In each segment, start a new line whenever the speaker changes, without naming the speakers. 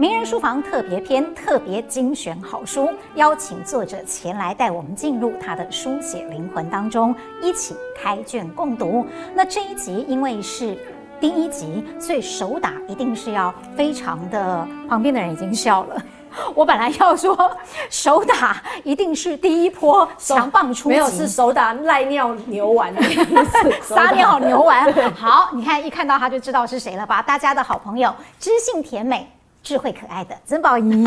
名人书房特别篇，特别精选好书，邀请作者前来带我们进入他的书写灵魂当中，一起开卷共读。那这一集因为是第一集，所以手打一定是要非常的。旁边的人已经笑了。我本来要说手打一定是第一波强棒出击，
没有，是手打赖尿牛丸的意思，
撒尿牛丸。好，你看一看到他就知道是谁了吧？大家的好朋友，知性甜美。智慧可爱的曾宝 仪，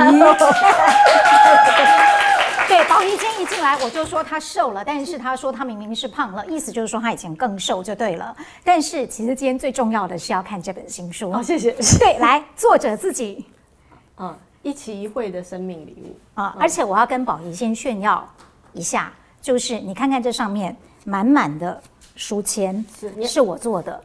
对，宝仪今天一进来我就说她瘦了，但是她说她明明是胖了，意思就是说她以前更瘦就对了。但是其实今天最重要的是要看这本新书。
好，谢谢。
对，来，作者自己，
嗯，一期一会的生命礼物
啊，而且我要跟宝仪先炫耀一下，就是你看看这上面满满的书签，是是我做的。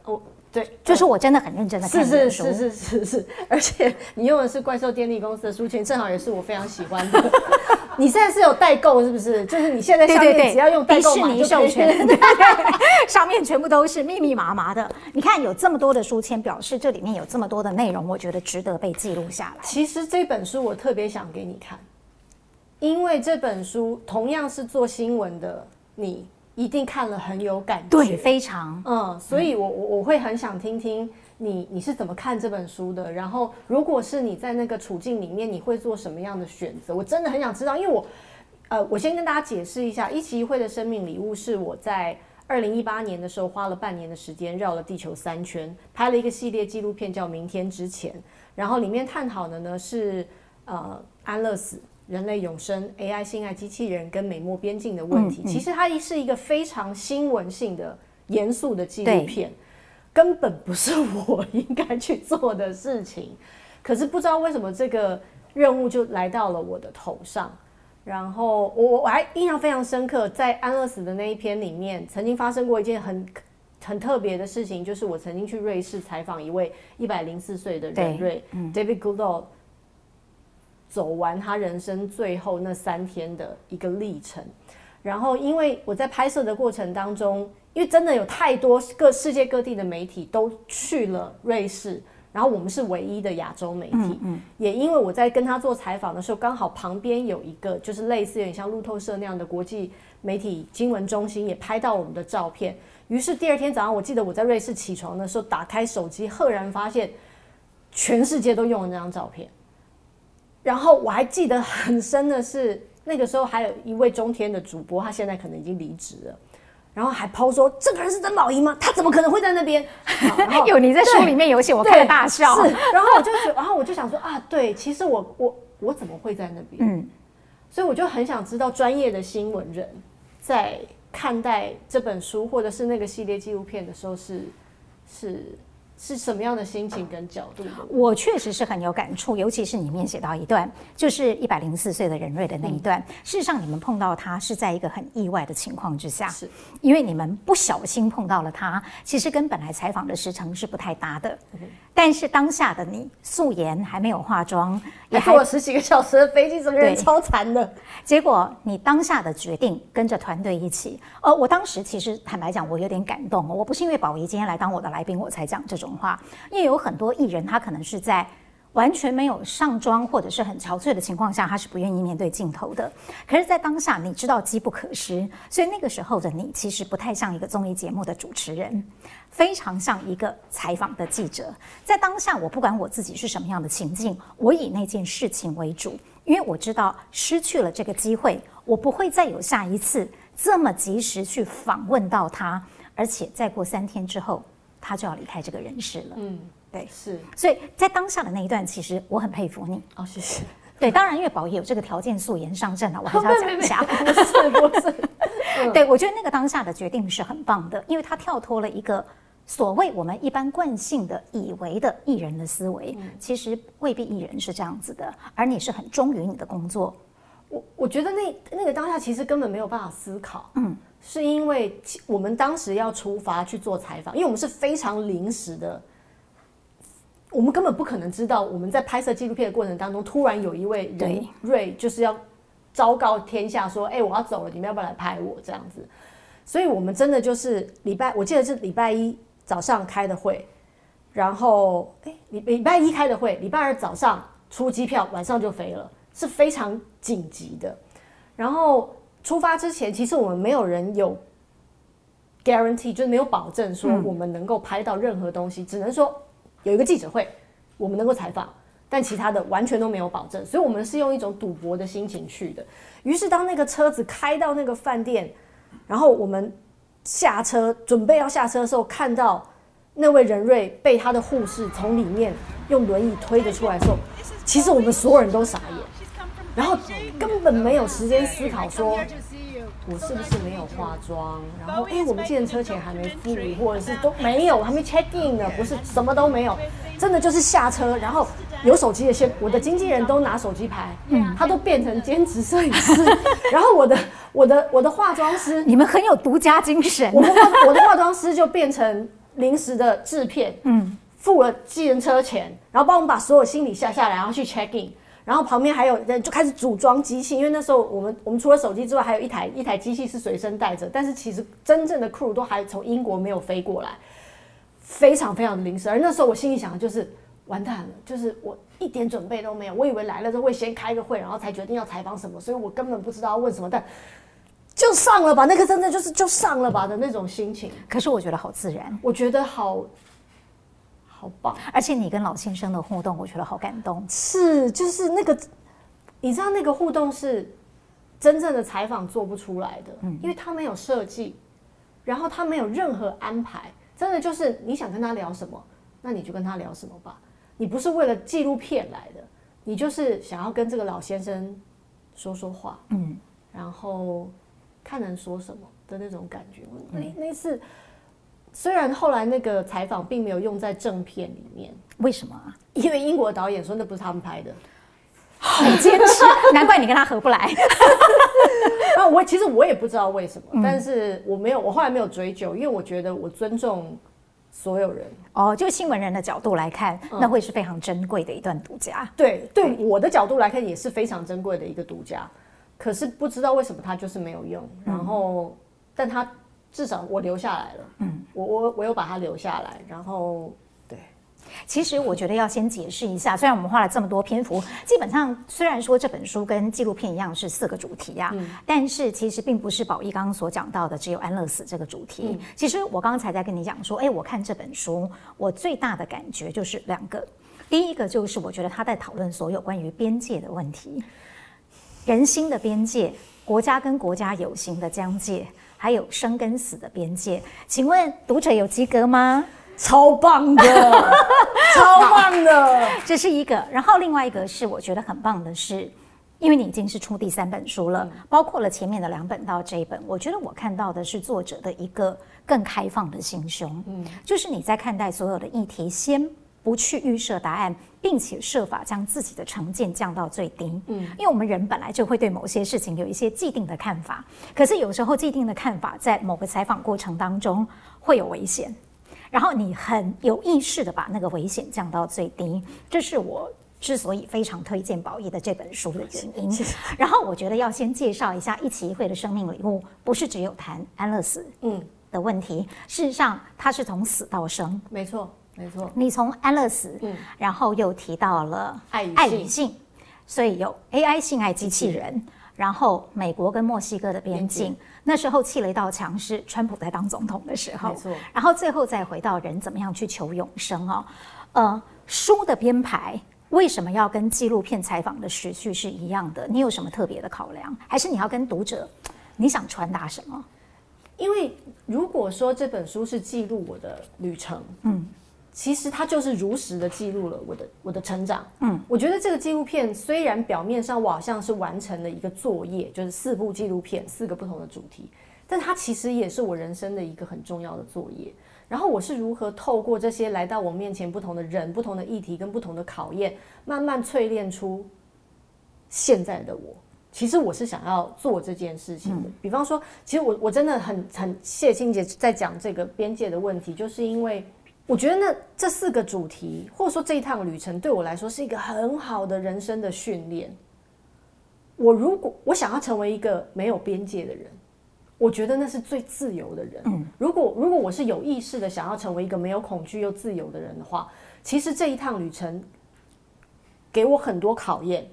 对，
就是我真的很认真的看书，
是是是是是是，而且你用的是怪兽电力公司的书签，正好也是我非常喜欢的。你现在是有代购是不是？就是你现在上面只要用代购码就授权，对对对，
上面全部都是密密麻麻的。你看有这么多的书签，表示这里面有这么多的内容，我觉得值得被记录下来。
其实这本书我特别想给你看，因为这本书同样是做新闻的你。一定看了很有感觉，
对，非常，
嗯，所以我我我会很想听听你你是怎么看这本书的，然后如果是你在那个处境里面，你会做什么样的选择？我真的很想知道，因为我，呃，我先跟大家解释一下，一期一会的生命礼物是我在二零一八年的时候花了半年的时间绕了地球三圈，拍了一个系列纪录片叫《明天之前》，然后里面探讨的呢是呃安乐死。人类永生、AI 性爱机器人跟美墨边境的问题，嗯嗯、其实它是一个非常新闻性的、严肃的纪录片，根本不是我应该去做的事情。可是不知道为什么这个任务就来到了我的头上。然后我我还印象非常深刻，在安乐死的那一篇里面，曾经发生过一件很很特别的事情，就是我曾经去瑞士采访一位一百零四岁的人瑞、嗯、David Goodall。走完他人生最后那三天的一个历程，然后因为我在拍摄的过程当中，因为真的有太多各世界各地的媒体都去了瑞士，然后我们是唯一的亚洲媒体，嗯嗯，也因为我在跟他做采访的时候，刚好旁边有一个就是类似有点像路透社那样的国际媒体新闻中心，也拍到我们的照片。于是第二天早上，我记得我在瑞士起床的时候，打开手机，赫然发现全世界都用了那张照片。然后我还记得很深的是，那个时候还有一位中天的主播，他现在可能已经离职了，然后还抛说：“这个人是曾宝仪吗？他怎么可能会在那边？”
有你在书里面有写，我看了大笑。
是，然后我就然后我就想说啊，对，其实我我我怎么会在那边？嗯，所以我就很想知道专业的新闻人在看待这本书或者是那个系列纪录片的时候是是。是什么样的心情跟角度？
我确实是很有感触，尤其是里面写到一段，就是一百零四岁的任瑞的那一段。事实上，你们碰到他是在一个很意外的情况之下，是因为你们不小心碰到了他，其实跟本来采访的时程是不太搭的。但是当下的你素颜还没有化妆，
也坐了十几个小时的飞机，整个人超残的。
结果你当下的决定跟着团队一起，呃，我当时其实坦白讲，我有点感动。我不是因为宝仪今天来当我的来宾，我才讲这种话，因为有很多艺人他可能是在。完全没有上妆或者是很憔悴的情况下，他是不愿意面对镜头的。可是，在当下，你知道机不可失，所以那个时候的你其实不太像一个综艺节目的主持人，非常像一个采访的记者。在当下，我不管我自己是什么样的情境，我以那件事情为主，因为我知道失去了这个机会，我不会再有下一次这么及时去访问到他，而且再过三天之后，他就要离开这个人世了。嗯。对，是，所以在当下的那一段，其实我很佩服你
哦，谢谢。
对，当然因为宝仪有这个条件素颜上阵了，我 还是要讲一下，
不是不是。
对，我觉得那个当下的决定是很棒的，因为他跳脱了一个所谓我们一般惯性的以为的艺人的思维，嗯、其实未必艺人是这样子的，而你是很忠于你的工作。
我我觉得那那个当下其实根本没有办法思考，嗯，是因为我们当时要出发去做采访，因为我们是非常临时的。我们根本不可能知道，我们在拍摄纪录片的过程当中，突然有一位人瑞就是要昭告天下说：“哎，我要走了，你们要不要来拍我？”这样子，所以我们真的就是礼拜，我记得是礼拜一早上开的会，然后哎，礼礼拜一开的会，礼拜二早上出机票，晚上就飞了，是非常紧急的。然后出发之前，其实我们没有人有 guarantee，就是没有保证说我们能够拍到任何东西，嗯、只能说有一个记者会，我们能够采访，但其他的完全都没有保证。所以我们是用一种赌博的心情去的。于是当那个车子开到那个饭店，然后我们下车准备要下车的时候，看到那位人瑞被他的护士从里面用轮椅推着出来的时候，其实我们所有人都傻眼，然后根本没有时间思考说，我是不是没有化妆？然后，哎，我们计程车钱还没付，或者是都没有，还没 check in 呢，不是什么都没有，真的就是下车，然后有手机的先，我的经纪人都拿手机拍，嗯，他都变成兼职摄影师，然后我的我的我的化妆师，
你们很有独家精神，
我的化我的化妆师就变成临时的制片，嗯。付了计程车钱，然后帮我们把所有行李下下来，然后去 check in，然后旁边还有人就开始组装机器，因为那时候我们我们除了手机之外，还有一台一台机器是随身带着，但是其实真正的 crew 都还从英国没有飞过来，非常非常的临时。而那时候我心里想的就是完蛋了，就是我一点准备都没有，我以为来了之后会先开个会，然后才决定要采访什么，所以我根本不知道要问什么，但就上了吧，那个真的就是就上了吧的那种心情。
可是我觉得好自然，
我觉得好。好棒！
而且你跟老先生的互动，我觉得好感动。
是，就是那个，你知道那个互动是真正的采访做不出来的，嗯，因为他没有设计，然后他没有任何安排，真的就是你想跟他聊什么，那你就跟他聊什么吧。你不是为了纪录片来的，你就是想要跟这个老先生说说话，嗯，然后看能说什么的那种感觉。那那次。虽然后来那个采访并没有用在正片里面，
为什么啊？
因为英国导演说那不是他们拍的，
好坚持，难怪你跟他合不
来。那我其实我也不知道为什么，嗯、但是我没有，我后来没有追究，因为我觉得我尊重所有人。
哦，就新闻人的角度来看，嗯、那会是非常珍贵的一段独家。
对，对我的角度来看也是非常珍贵的一个独家。可是不知道为什么他就是没有用，然后，嗯、但他。至少我留下来了，嗯，我我我有把它留下来，然后对，
其实我觉得要先解释一下，虽然我们花了这么多篇幅，基本上虽然说这本书跟纪录片一样是四个主题呀、啊，嗯、但是其实并不是宝义刚刚所讲到的只有安乐死这个主题。嗯、其实我刚才在跟你讲说，哎，我看这本书，我最大的感觉就是两个，第一个就是我觉得他在讨论所有关于边界的问题，人心的边界，国家跟国家有形的疆界。还有生跟死的边界，请问读者有及格吗？
超棒的，超棒的，
这是一个。然后另外一个是我觉得很棒的是，因为你已经是出第三本书了，嗯、包括了前面的两本到这一本，我觉得我看到的是作者的一个更开放的心胸，嗯，就是你在看待所有的议题先。不去预设答案，并且设法将自己的成见降到最低。嗯，因为我们人本来就会对某些事情有一些既定的看法，可是有时候既定的看法在某个采访过程当中会有危险，然后你很有意识的把那个危险降到最低，这是我之所以非常推荐宝义的这本书的原因。然后我觉得要先介绍一下一期一会的生命礼物，不是只有谈安乐死嗯的问题，嗯、事实上它是从死到生，
没错。没错，
你从安乐死，嗯，然后又提到了爱与性，所以有 AI 性爱机器人，嗯、然后美国跟墨西哥的边境，那时候砌了一道墙是川普在当总统的时候，没错，然后最后再回到人怎么样去求永生哦，呃，书的编排为什么要跟纪录片采访的时序是一样的？你有什么特别的考量？还是你要跟读者，你想传达什么？
因为如果说这本书是记录我的旅程，嗯。其实它就是如实的记录了我的我的成长。嗯，我觉得这个纪录片虽然表面上我好像是完成了一个作业，就是四部纪录片，四个不同的主题，但它其实也是我人生的一个很重要的作业。然后我是如何透过这些来到我面前不同的人、不同的议题跟不同的考验，慢慢淬炼出现在的我。其实我是想要做这件事情的。嗯、比方说，其实我我真的很很谢清姐在讲这个边界的问题，就是因为。我觉得那这四个主题，或者说这一趟旅程，对我来说是一个很好的人生的训练。我如果我想要成为一个没有边界的人，我觉得那是最自由的人。嗯，如果如果我是有意识的想要成为一个没有恐惧又自由的人的话，其实这一趟旅程给我很多考验，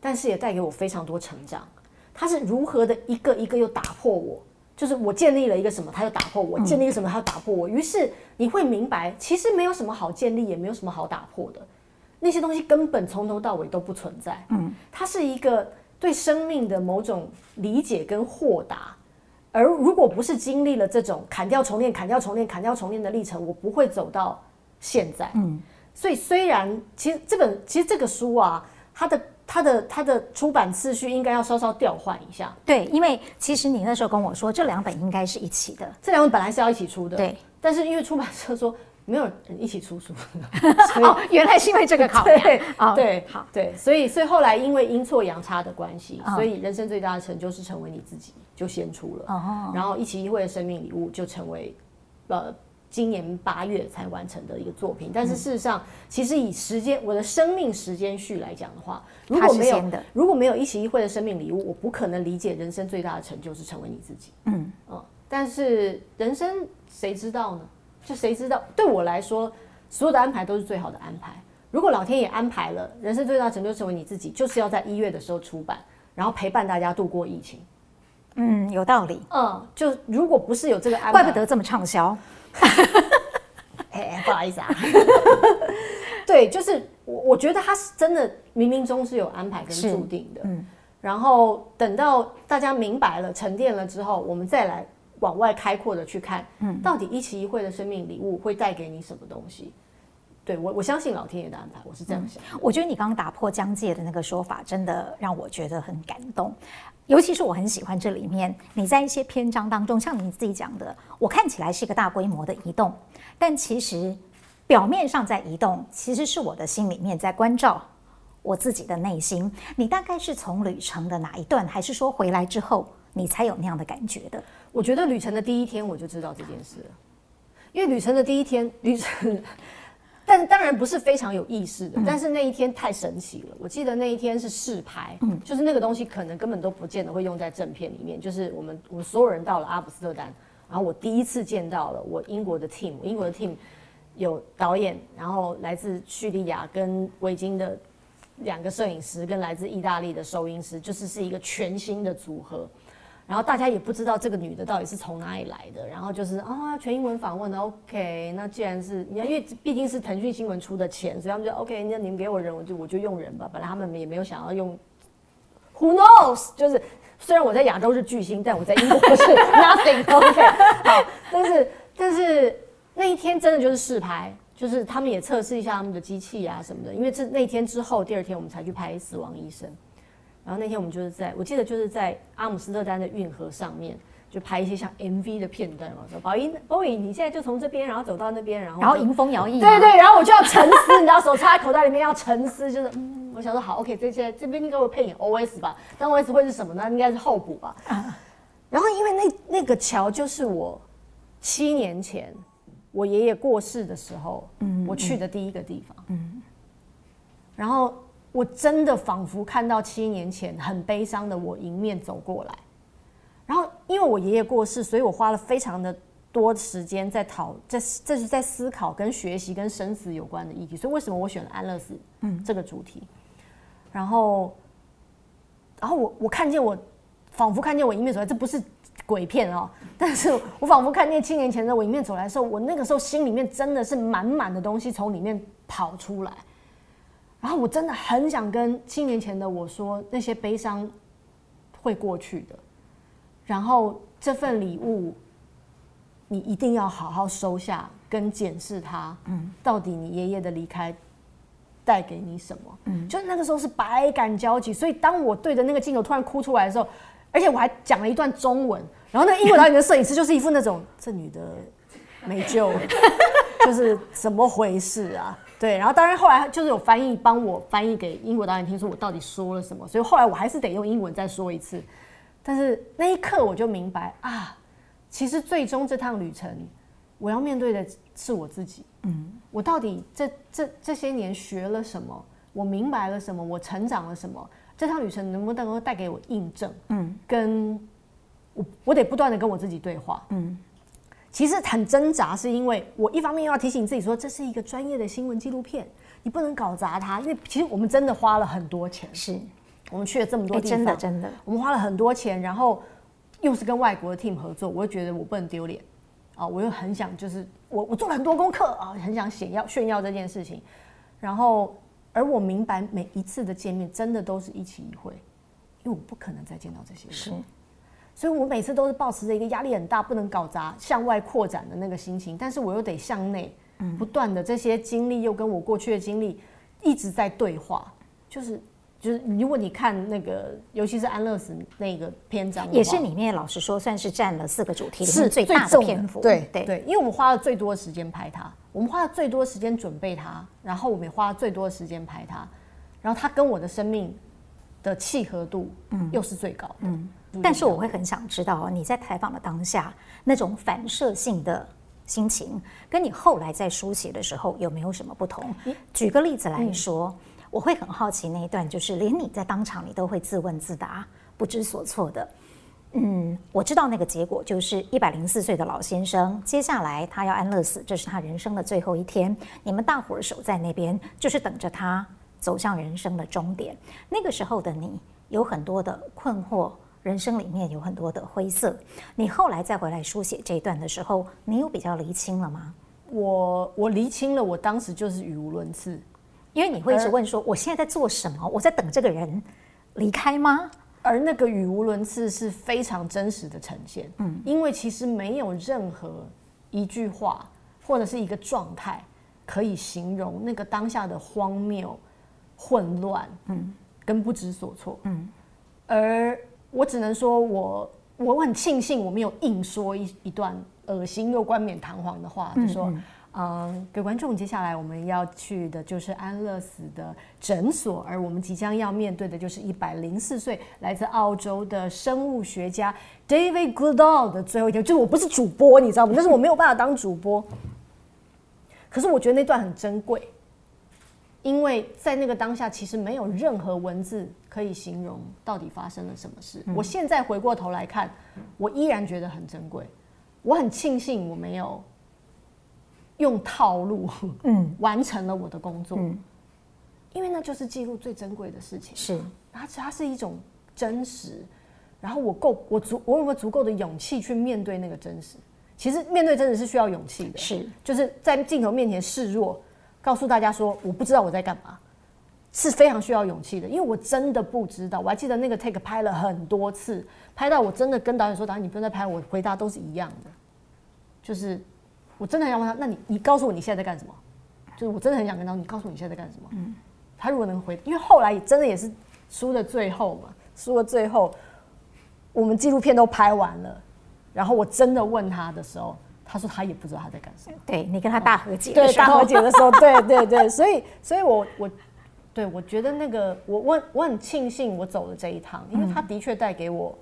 但是也带给我非常多成长。它是如何的一个一个又打破我，就是我建立了一个什么，他就打破我；建立一个什么，他就打破我。于是你会明白，其实没有什么好建立，也没有什么好打破的，那些东西根本从头到尾都不存在。嗯，它是一个对生命的某种理解跟豁达。而如果不是经历了这种砍掉重练、砍掉重练、砍掉重练的历程，我不会走到现在。嗯，所以虽然其实这本其实这个书啊，它的。它的它的出版次序应该要稍稍调换一下。
对，因为其实你那时候跟我说，这两本应该是一起的，
这两本本来是要一起出的。
对，
但是因为出版社说没有人一起出书，
哦，原来是因为这个考量。
对，对，好，对，所以所以后来因为阴错阳差的关系，所以人生最大的成就是成为你自己，就先出了。哦，然后一起一会的生命礼物就成为呃。今年八月才完成的一个作品，但是事实上，嗯、其实以时间我的生命时间序来讲的话，如果没有如果没有一期一会的生命礼物，我不可能理解人生最大的成就是成为你自己。嗯嗯，但是人生谁知道呢？就谁知道？对我来说，所有的安排都是最好的安排。如果老天也安排了人生最大的成就成为你自己，就是要在一月的时候出版，然后陪伴大家度过疫情。
嗯，有道理。
嗯，就如果不是有这个安排，
怪不得这么畅销。
哎，不好意思啊。对，就是我，我觉得他是真的冥冥中是有安排跟注定的。嗯，然后等到大家明白了、沉淀了之后，我们再来往外开阔的去看，嗯，到底一期一会的生命礼物会带给你什么东西？对我，我相信老天爷的安排，我是这样想。
嗯，我觉得你刚刚打破疆界的那个说法，真的让我觉得很感动。尤其是我很喜欢这里面，你在一些篇章当中，像你自己讲的，我看起来是一个大规模的移动，但其实表面上在移动，其实是我的心里面在关照我自己的内心。你大概是从旅程的哪一段，还是说回来之后你才有那样的感觉的？
我觉得旅程的第一天我就知道这件事，因为旅程的第一天，旅程。但当然不是非常有意识的，但是那一天太神奇了。我记得那一天是试拍，嗯，就是那个东西可能根本都不见得会用在正片里面。就是我们我们所有人到了阿姆斯特丹，然后我第一次见到了我英国的 team，英国的 team 有导演，然后来自叙利亚跟维京的两个摄影师，跟来自意大利的收音师，就是是一个全新的组合。然后大家也不知道这个女的到底是从哪里来的，然后就是啊，全英文访问的，OK，那既然是你，因为毕竟是腾讯新闻出的钱，所以他们就 OK，那你们给我人，我就我就用人吧。本来他们也没有想要用，Who knows？就是虽然我在亚洲是巨星，但我在英国是 nothing，OK。好，但是但是那一天真的就是试拍，就是他们也测试一下他们的机器啊什么的，因为这那天之后，第二天我们才去拍《死亡医生》。然后那天我们就是在，我记得就是在阿姆斯特丹的运河上面，就拍一些像 MV 的片段嘛。说宝仪，宝仪，你现在就从这边，然后走到那边，然后
然后迎风摇曳。
对对，然后我就要沉思，你知道，手插在口袋里面要沉思，就是嗯，我想说好，OK，这些这边应该会配演 OS 吧？但 OS 会是什么呢？应该是候补吧。啊、然后因为那那个桥就是我七年前我爷爷过世的时候，嗯，我去的第一个地方，嗯，然后。我真的仿佛看到七年前很悲伤的我迎面走过来，然后因为我爷爷过世，所以我花了非常的多时间在讨，这这是在思考跟学习跟生死有关的议题。所以为什么我选了安乐死，嗯，这个主题？然后，然后我我看见我仿佛看见我迎面走来，这不是鬼片哦，但是我仿佛看见七年前的我迎面走来的时候，我那个时候心里面真的是满满的东西从里面跑出来。然后我真的很想跟七年前的我说，那些悲伤会过去的。然后这份礼物，你一定要好好收下，跟检视它。嗯，到底你爷爷的离开带给你什么？嗯，就那个时候是百感交集。所以当我对着那个镜头突然哭出来的时候，而且我还讲了一段中文，然后那个英国导演的摄影师就是一副那种这女的没救，就是怎么回事啊？对，然后当然后来就是有翻译帮我翻译给英国导演听，说我到底说了什么，所以后来我还是得用英文再说一次。但是那一刻我就明白啊，其实最终这趟旅程，我要面对的是我自己。嗯，我到底这这这些年学了什么？我明白了什么？我成长了什么？这趟旅程能不能够带给我印证？嗯，跟我我得不断的跟我自己对话。嗯。其实很挣扎，是因为我一方面要提醒自己说，这是一个专业的新闻纪录片，你不能搞砸它。因为其实我们真的花了很多钱，
是
我们去了这么多地方，
真的真的，
我们花了很多钱，然后又是跟外国的 team 合作，我又觉得我不能丢脸啊，我又很想就是我我做了很多功课啊，很想显耀炫耀这件事情，然后而我明白每一次的见面真的都是一期一会，因为我不可能再见到这些人。
是。
所以我每次都是保持着一个压力很大、不能搞砸、向外扩展的那个心情，但是我又得向内，不断的这些经历又跟我过去的经历一直在对话，就是就是，如果你看那个，尤其是安乐死那个篇章，
也是里面老实说算是占了四个主题里面最大的篇幅，
对对。对，因为我们花了最多的时间拍它，我们花了最多的时间准备它，然后我们也花了最多的时间拍它，然后它跟我的生命的契合度，嗯，又是最高的，嗯。
但是我会很想知道，你在采访的当下那种反射性的心情，跟你后来在书写的时候有没有什么不同？举个例子来说，我会很好奇那一段，就是连你在当场你都会自问自答、不知所措的。嗯，我知道那个结果就是一百零四岁的老先生，接下来他要安乐死，这是他人生的最后一天。你们大伙儿守在那边，就是等着他走向人生的终点。那个时候的你有很多的困惑。人生里面有很多的灰色，你后来再回来书写这一段的时候，你有比较厘清了吗？
我我厘清了，我当时就是语无伦次，
因为你会一直问说，我现在在做什么？我在等这个人离开吗？
而那个语无伦次是非常真实的呈现，嗯，因为其实没有任何一句话或者是一个状态可以形容那个当下的荒谬、混乱，嗯，跟不知所措，嗯，而。我只能说我，我我很庆幸我没有硬说一一段恶心又冠冕堂皇的话，就说，嗯，各位观众，接下来我们要去的就是安乐死的诊所，而我们即将要面对的就是一百零四岁来自澳洲的生物学家 David Goodall 的最后一天。就是我不是主播，你知道吗？但是我没有办法当主播。可是我觉得那段很珍贵。因为在那个当下，其实没有任何文字可以形容到底发生了什么事。嗯、我现在回过头来看，我依然觉得很珍贵。我很庆幸我没有用套路，嗯，完成了我的工作，嗯、因为那就是记录最珍贵的事情。
是，
它它是一种真实。然后我够，我足，我有没有足够的勇气去面对那个真实？其实面对真实是需要勇气的，
是，
就是在镜头面前示弱。告诉大家说，我不知道我在干嘛，是非常需要勇气的，因为我真的不知道。我还记得那个 take 拍了很多次，拍到我真的跟导演说：“导演，你不用再拍。”我回答都是一样的，就是我真的很想问他：“那你你告诉我你现在在干什么？”就是我真的很想跟他：“你告诉我你现在在干什么？”嗯，他如果能回，因为后来真的也是输的最后嘛，输的最后，我们纪录片都拍完了，然后我真的问他的时候。他说他也不知道他在干什么。
对，你跟他大和解，
对，大和解的时候，对对对，所以所以我我对我觉得那个我我我很庆幸我走了这一趟，因为他的确带给我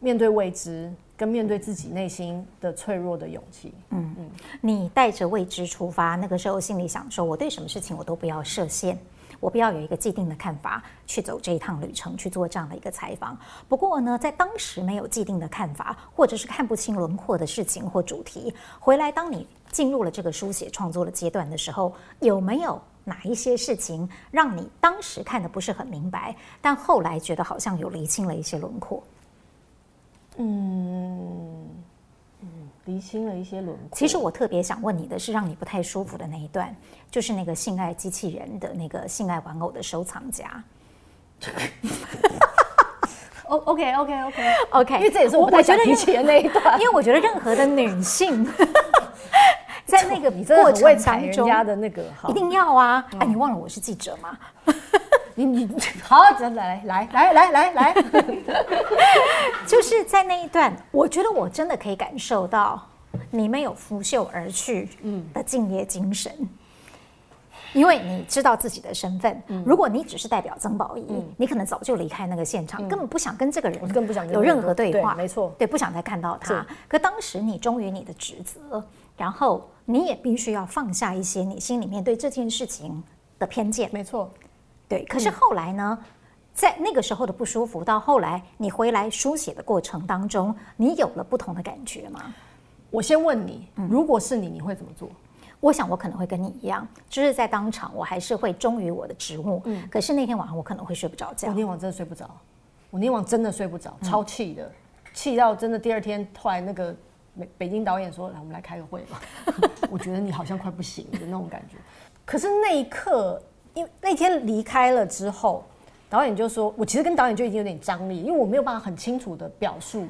面对未知跟面对自己内心的脆弱的勇气。嗯嗯，
你带着未知出发，那个时候心里想说，我对什么事情我都不要设限。我不要有一个既定的看法去走这一趟旅程，去做这样的一个采访。不过呢，在当时没有既定的看法，或者是看不清轮廓的事情或主题，回来当你进入了这个书写创作的阶段的时候，有没有哪一些事情让你当时看得不是很明白，但后来觉得好像有厘清了一些轮廓？
嗯。厘清了一些轮廓。
其实我特别想问你的是，让你不太舒服的那一段，就是那个性爱机器人的那个性爱玩偶的收藏家。
OK OK OK
OK，
因为这也是我不太想提起的那一段。
因为我觉得任何的女性 在那个过程当中，
的那个
一定要啊！哎，你忘了我是记者吗？
你你 好，来来来来来来来，
就是在那一段，我觉得我真的可以感受到你没有拂袖而去的敬业精神，因为你知道自己的身份。如果你只是代表曾宝仪，你可能早就离开那个现场，根本不想跟这个人，
更不想
有任何对话。
没错，
对，不想再看到他。可当时你忠于你的职责，然后你也必须要放下一些你心里面对这件事情的偏见。
没错。
对，可是后来呢，在那个时候的不舒服，到后来你回来书写的过程当中，你有了不同的感觉吗？
我先问你，如果是你，你会怎么做？
我想我可能会跟你一样，就是在当场，我还是会忠于我的职务。嗯，可是那天晚上我可能会睡不着觉。
我那天晚上真的睡不着，我那天晚上真的睡不着，超气的，气到真的第二天，后来那个北北京导演说：“来，我们来开个会吧。”我觉得你好像快不行的那种感觉。可是那一刻，因为那天离开了之后，导演就说：“我其实跟导演就已经有点张力，因为我没有办法很清楚的表述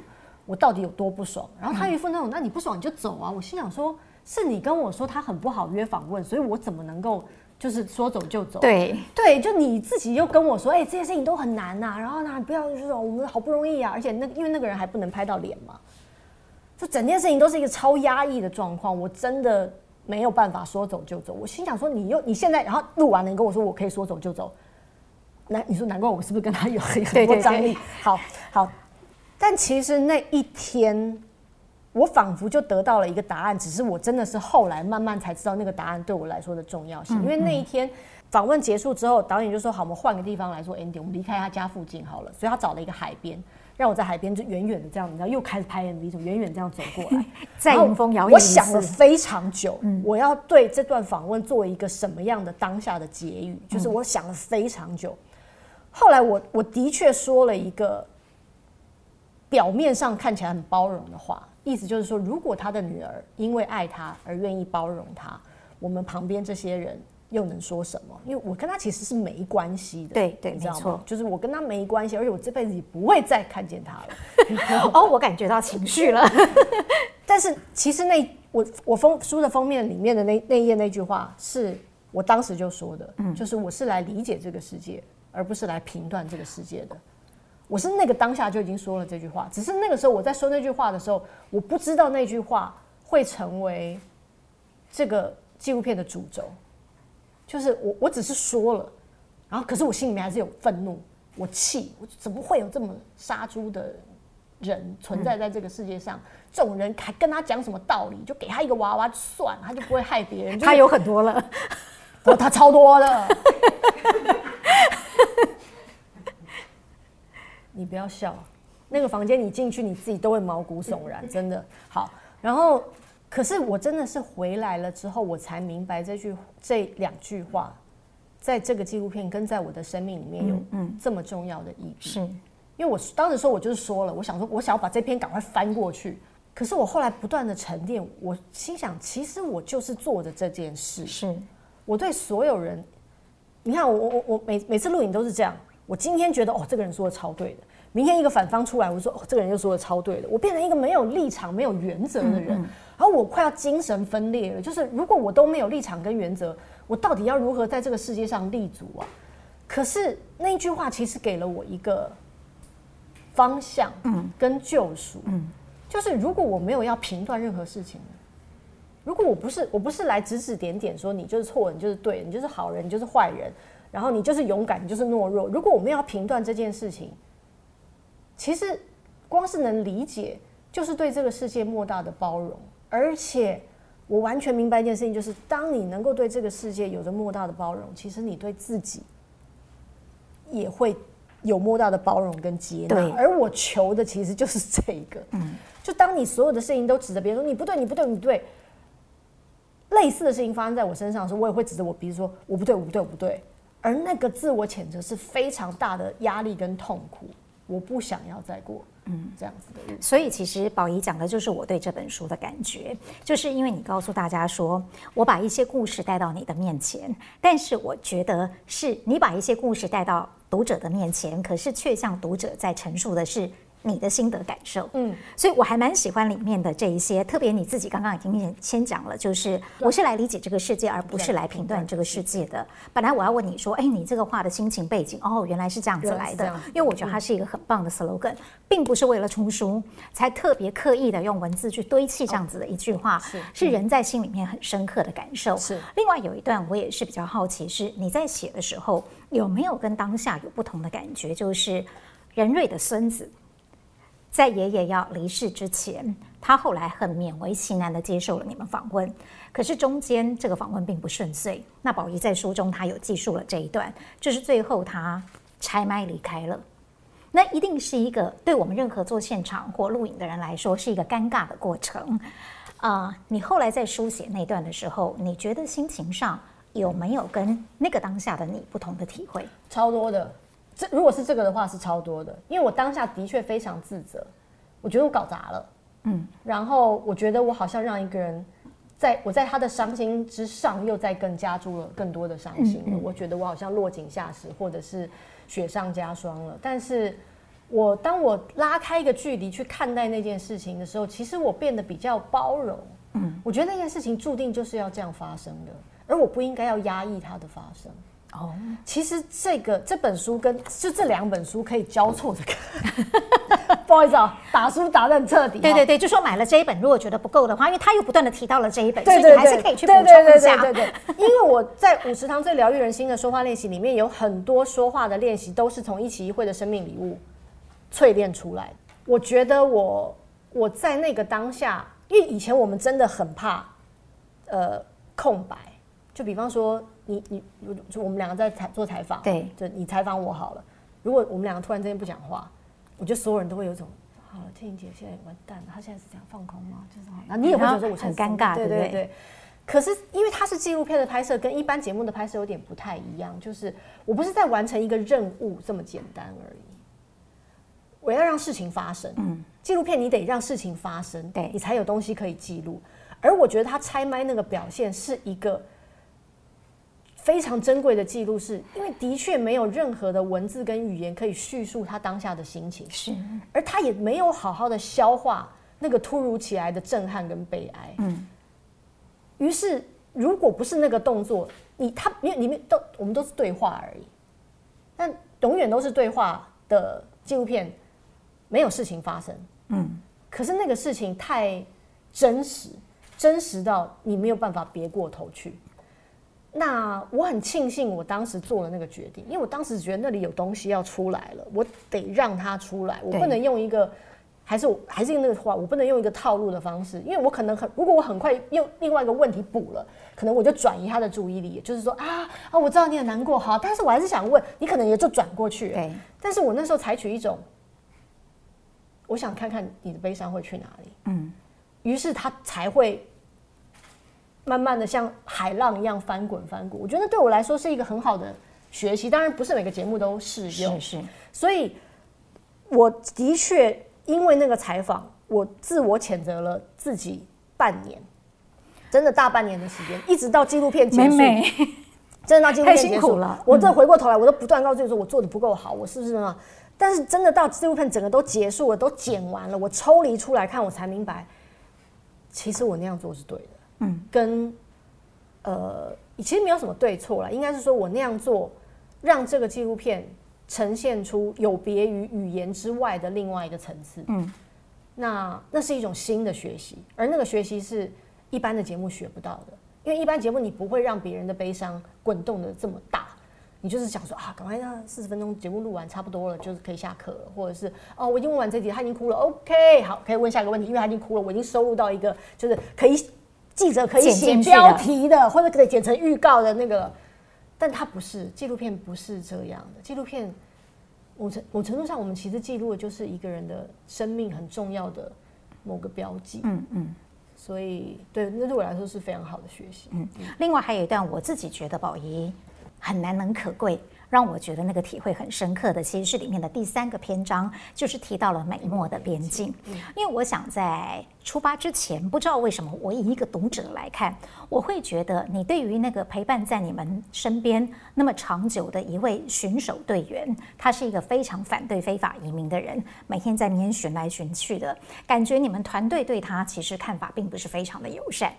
我到底有多不爽。”然后他一副那种：“那你不爽你就走啊！”我心想说。是你跟我说他很不好约访问，所以我怎么能够就是说走就走？
对
对，就你自己又跟我说，哎、欸，这些事情都很难呐、啊，然后呢，不要就是说我们好不容易啊，而且那因为那个人还不能拍到脸嘛，就整件事情都是一个超压抑的状况，我真的没有办法说走就走。我心想说，你又你现在然后录完了，你跟我说我可以说走就走，难你说难怪我是不是跟他有很多张力？好好，但其实那一天。我仿佛就得到了一个答案，只是我真的是后来慢慢才知道那个答案对我来说的重要性。因为那一天访问结束之后，导演就说：“好，我们换个地方来做 ending，我们离开他家附近好了。”所以他找了一个海边，让我在海边就远远的这样，你知道，又开始拍 MV，从远远这样走过来，
在迎风摇曳。
我想了非常久，我要对这段访问做一个什么样的当下的结语，就是我想了非常久。后来我我的确说了一个表面上看起来很包容的话。意思就是说，如果他的女儿因为爱他而愿意包容他，我们旁边这些人又能说什么？因为我跟他其实是没关系的，
对对，
你知道吗？就是我跟他没关系，而且我这辈子也不会再看见他了。
哦，我感觉到情绪了。
但是其实那我我封书的封面里面的那那页那句话，是我当时就说的，嗯，就是我是来理解这个世界，而不是来评断这个世界的。我是那个当下就已经说了这句话，只是那个时候我在说那句话的时候，我不知道那句话会成为这个纪录片的主轴。就是我我只是说了，然后可是我心里面还是有愤怒，我气，我怎么会有这么杀猪的人存在在这个世界上？这种人还跟他讲什么道理？就给他一个娃娃就算，他就不会害别人。
他有很多了，
哦，他超多的。你不要笑，那个房间你进去你自己都会毛骨悚然，真的好。然后，可是我真的是回来了之后，我才明白这句这两句话，在这个纪录片跟在我的生命里面有嗯这么重要的意义。是，因为我当时说，我就是说了，我想说，我想要把这篇赶快翻过去。可是我后来不断的沉淀，我心想，其实我就是做的这件事。是，我对所有人，你看我我我我每每次录影都是这样。我今天觉得哦，这个人说的超对的。明天一个反方出来，我说哦，这个人又说的超对的。我变成一个没有立场、没有原则的人，嗯嗯，然后我快要精神分裂了。就是如果我都没有立场跟原则，我到底要如何在这个世界上立足啊？可是那一句话其实给了我一个方向，嗯，跟救赎，嗯，就是如果我没有要评断任何事情，如果我不是我不是来指指点点说你就是错，你就是对，你就是好人，你就是坏人。然后你就是勇敢，你就是懦弱。如果我们要评断这件事情，其实光是能理解，就是对这个世界莫大的包容。而且我完全明白一件事情，就是当你能够对这个世界有着莫大的包容，其实你对自己也会有莫大的包容跟接纳。而我求的其实就是这个。嗯。就当你所有的事情都指着别人说你不对，你不对，你不对，类似的事情发生在我身上的时候，我也会指着我鼻子说我不对，我不对，我不对。而那个自我谴责是非常大的压力跟痛苦，我不想要再过嗯这样子的。
所以其实宝仪讲的就是我对这本书的感觉，就是因为你告诉大家说，我把一些故事带到你的面前，但是我觉得是你把一些故事带到读者的面前，可是却向读者在陈述的是。你的心得感受，嗯，所以我还蛮喜欢里面的这一些，特别你自己刚刚已经先讲了，就是我是来理解这个世界，而不是来评断这个世界的。本来我要问你说，哎，你这个话的心情背景，哦，原来是这样子来的，因为我觉得它是一个很棒的 slogan，并不是为了出书才特别刻意的用文字去堆砌这样子的一句话，是是人在心里面很深刻的感受。是。另外有一段我也是比较好奇，是你在写的时候有没有跟当下有不同的感觉？就是任瑞的孙子。在爷爷要离世之前，他后来很勉为其难地接受了你们访问，可是中间这个访问并不顺遂。那宝仪在书中他有记述了这一段，就是最后他拆麦离开了。那一定是一个对我们任何做现场或录影的人来说是一个尴尬的过程。啊、你后来在书写那段的时候，你觉得心情上有没有跟那个当下的你不同的体会？
超多的，这如果是这个的话是超多的，因为我当下的确非常自责，我觉得我搞砸了，嗯，然后我觉得我好像让一个人在我在他的伤心之上又再更加注了更多的伤心了，嗯嗯，我觉得我好像落井下石，或者是雪上加霜了，但是。我当我拉开一个距离去看待那件事情的时候，其实我变得比较包容。嗯，我觉得那件事情注定就是要这样发生的，而我不应该要压抑它的发生。哦，其实这个这本书跟就这两本书可以交错着看。不好意思啊，打书打得很彻底。
对对对，就说买了这一本，如果觉得不够的话，因为他又不断的提到了这一本，对对对，所以你还是可以去补充一下。
对对对，对，因为我在五十堂最疗愈人心的说话练习里面，有很多说话的练习都是从一期一会的生命礼物。淬炼出来，我觉得我我在那个当下，因为以前我们真的很怕，呃，空白。就比方说你，你你，就我们两个在采做采访，
对，
就你采访我好了。如果我们两个突然之间不讲话，我觉得所有人都会有种，好了，天晴姐现在完蛋了，她现在是这样放空吗？就是，然后你也会觉得我
很尴尬，对对对，对。
可是因为它是纪录片的拍摄，跟一般节目的拍摄有点不太一样，就是我不是在完成一个任务这么简单而已。我要让事情发生。嗯，纪录片你得让事情发生，对，你才有东西可以记录。而我觉得他拆麦那个表现是一个非常珍贵的记录，是因为的确没有任何的文字跟语言可以叙述他当下的心情，是，而他也没有好好的消化那个突如其来的震撼跟悲哀。嗯，于是如果不是那个动作，你他因为里面都我们都是对话而已，但永远都是对话的纪录片。没有事情发生，嗯，可是那个事情太真实，真实到你没有办法别过头去。那我很庆幸我当时做了那个决定，因为我当时觉得那里有东西要出来了，我得让它出来，我不能用一个，还是我还是用那个话，我不能用一个套路的方式，因为我可能很，如果我很快用另外一个问题补了，可能我就转移他的注意力，就是说啊啊，我知道你很难过，好，但是我还是想问，你可能也就转过去，对，但是我那时候采取一种。我想看看你的悲伤会去哪里，嗯，于是他才会慢慢的像海浪一样翻滚翻滚。我觉得对我来说是一个很好的学习，当然不是每个节目都适用，是是。所以我的确因为那个采访，我自我谴责了自己半年，真的大半年的时间，一直到纪录片结束，美美 真的到纪录片结束了，我这回过头来，我都不断告诉自己说，我做的不够好，我是不是呢？但是真的到纪录片整个都结束了，都剪完了，我抽离出来看，我才明白，其实我那样做是对的。嗯，跟呃，其实没有什么对错了，应该是说我那样做，让这个纪录片呈现出有别于语言之外的另外一个层次。嗯，那那是一种新的学习，而那个学习是一般的节目学不到的，因为一般节目你不会让别人的悲伤滚动的这么大。你就是想说啊，赶快让四十分钟节目录完，差不多了，就是可以下课了，或者是哦，我已经问完这题，他已经哭了，OK，好，可以问下一个问题，因为他已经哭了，我已经收录到一个就是可以记者可以写标题的，或者可以剪成预告的那个，但它不是纪录片，不是这样的纪录片。某程某程度上，我们其实记录的就是一个人的生命很重要的某个标记，嗯嗯，所以对，那对我来说是非常好的学习。嗯，
另外还有一段，我自己觉得宝仪。很难能可贵，让我觉得那个体会很深刻的，其实是里面的第三个篇章，就是提到了美墨的边境。因为我想在出发之前，不知道为什么，我以一个读者来看，我会觉得你对于那个陪伴在你们身边那么长久的一位巡守队员，他是一个非常反对非法移民的人，每天在那边巡来巡去的，感觉你们团队对他其实看法并不是非常的友善，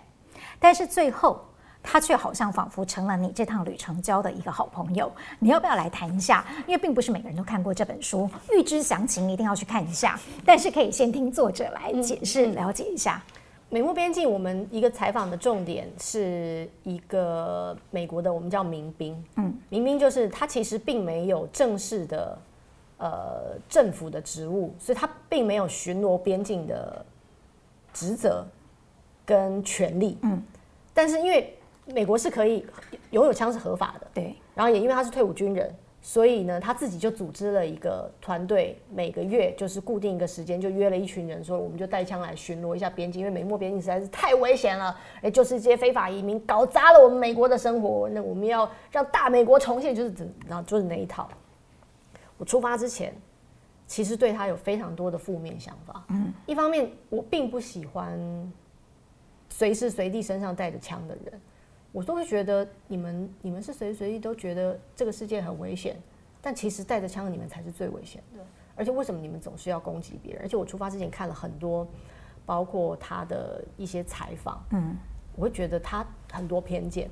但是最后。他却好像仿佛成了你这趟旅程交的一个好朋友。你要不要来谈一下？因为并不是每个人都看过这本书，预知详情一定要去看一下。但是可以先听作者来解释，了解一下。
美墨边境，我们一个采访的重点是一个美国的，我们叫民兵。嗯，民兵就是他其实并没有正式的呃政府的职务，所以他并没有巡逻边境的职责跟权利。嗯，但是因为美国是可以拥有枪是合法的，对。然后也因为他是退伍军人，所以呢，他自己就组织了一个团队，每个月就是固定一个时间，就约了一群人，说我们就带枪来巡逻一下边境，因为美墨边境实在是太危险了，哎，就是这些非法移民搞砸了我们美国的生活，那我们要让大美国重现，就是然后就是那一套。我出发之前，其实对他有非常多的负面想法。嗯，一方面我并不喜欢随时随地身上带着枪的人。我都会觉得你们你们是随时随地都觉得这个世界很危险，但其实带着枪的你们才是最危险的。而且为什么你们总是要攻击别人？而且我出发之前看了很多，包括他的一些采访，嗯，我会觉得他很多偏见。